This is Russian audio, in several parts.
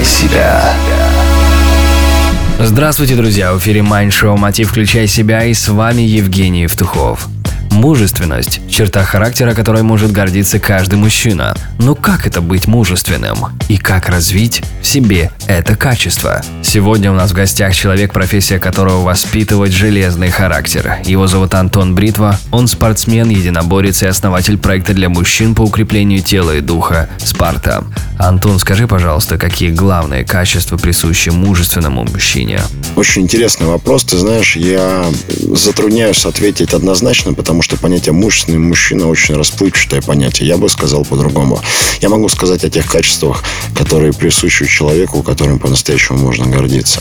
Включай себя. Здравствуйте, друзья! В эфире Mind Show «Мотив. Включай себя» и с вами Евгений Евтухов. Мужественность – черта характера, которой может гордиться каждый мужчина. Но как это быть мужественным? И как развить в себе это качество? Сегодня у нас в гостях человек, профессия которого воспитывать железный характер. Его зовут Антон Бритва. Он спортсмен, единоборец и основатель проекта для мужчин по укреплению тела и духа «Спарта». Антон, скажи, пожалуйста, какие главные качества присущи мужественному мужчине? Очень интересный вопрос. Ты знаешь, я затрудняюсь ответить однозначно, потому что понятие мужественный мужчина очень расплывчатое понятие. Я бы сказал по-другому. Я могу сказать о тех качествах, которые присущи человеку, которым по-настоящему можно гордиться.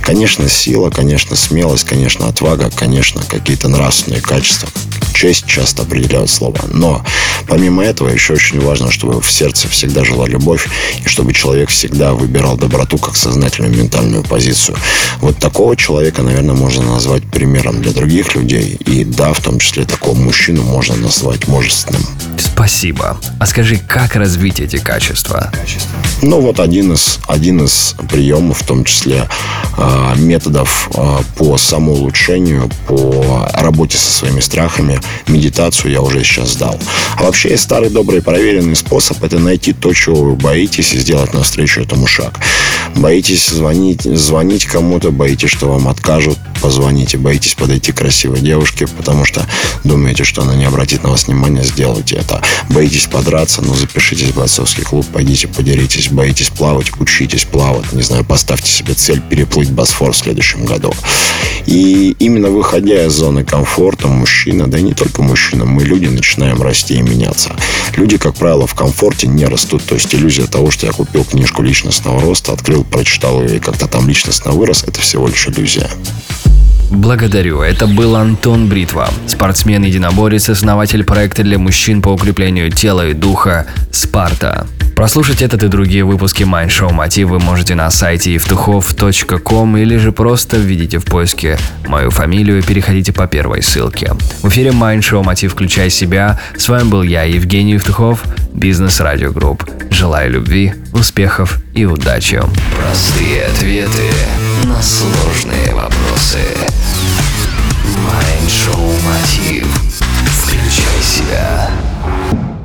Конечно, сила, конечно, смелость, конечно, отвага, конечно, какие-то нравственные качества. Честь часто определяют слова. Но помимо этого еще очень важно, чтобы в сердце всегда жила любовь и чтобы человек всегда выбирал доброту как сознательную ментальную позицию. Вот такого человека, наверное, можно назвать примером для других людей. И да, в том числе такого мужчину можно назвать мужественным. Спасибо. А скажи, как развить эти качества? Ну, вот один из, один из приемов, в том числе э, методов э, по самоулучшению, по работе со своими страхами, медитацию я уже сейчас сдал. А вообще старый добрый проверенный способ – это найти то, чего вы боитесь, и сделать навстречу этому шаг. Боитесь звонить, звонить кому-то, боитесь, что вам откажут, позвоните. Боитесь подойти к красивой девушке, потому что думаете, что она не обратит на вас внимания, сделайте это. Боитесь подраться, ну запишитесь в бойцовский клуб, пойдите подеритесь. Боитесь плавать, учитесь плавать. Не знаю, поставьте себе цель переплыть Босфор в следующем году. И именно выходя из зоны комфорта, мужчина, да и не только мужчина, мы люди начинаем расти и меняться. Люди, как правило, в комфорте не растут. То есть иллюзия того, что я купил книжку личностного роста, открыл, прочитал ее и как-то там личностно вырос, это всего лишь иллюзия. Благодарю. Это был Антон Бритва, спортсмен-единоборец, основатель проекта для мужчин по укреплению тела и духа «Спарта». Прослушать этот и другие выпуски Mind Show Мотив вы можете на сайте евтухов.ком или же просто введите в поиске мою фамилию и переходите по первой ссылке. В эфире Mind Show Мотив «Включай себя». С вами был я, Евгений Евтухов, Бизнес Радио Групп. Желаю любви, успехов и удачи. Простые ответы на сложные вопросы.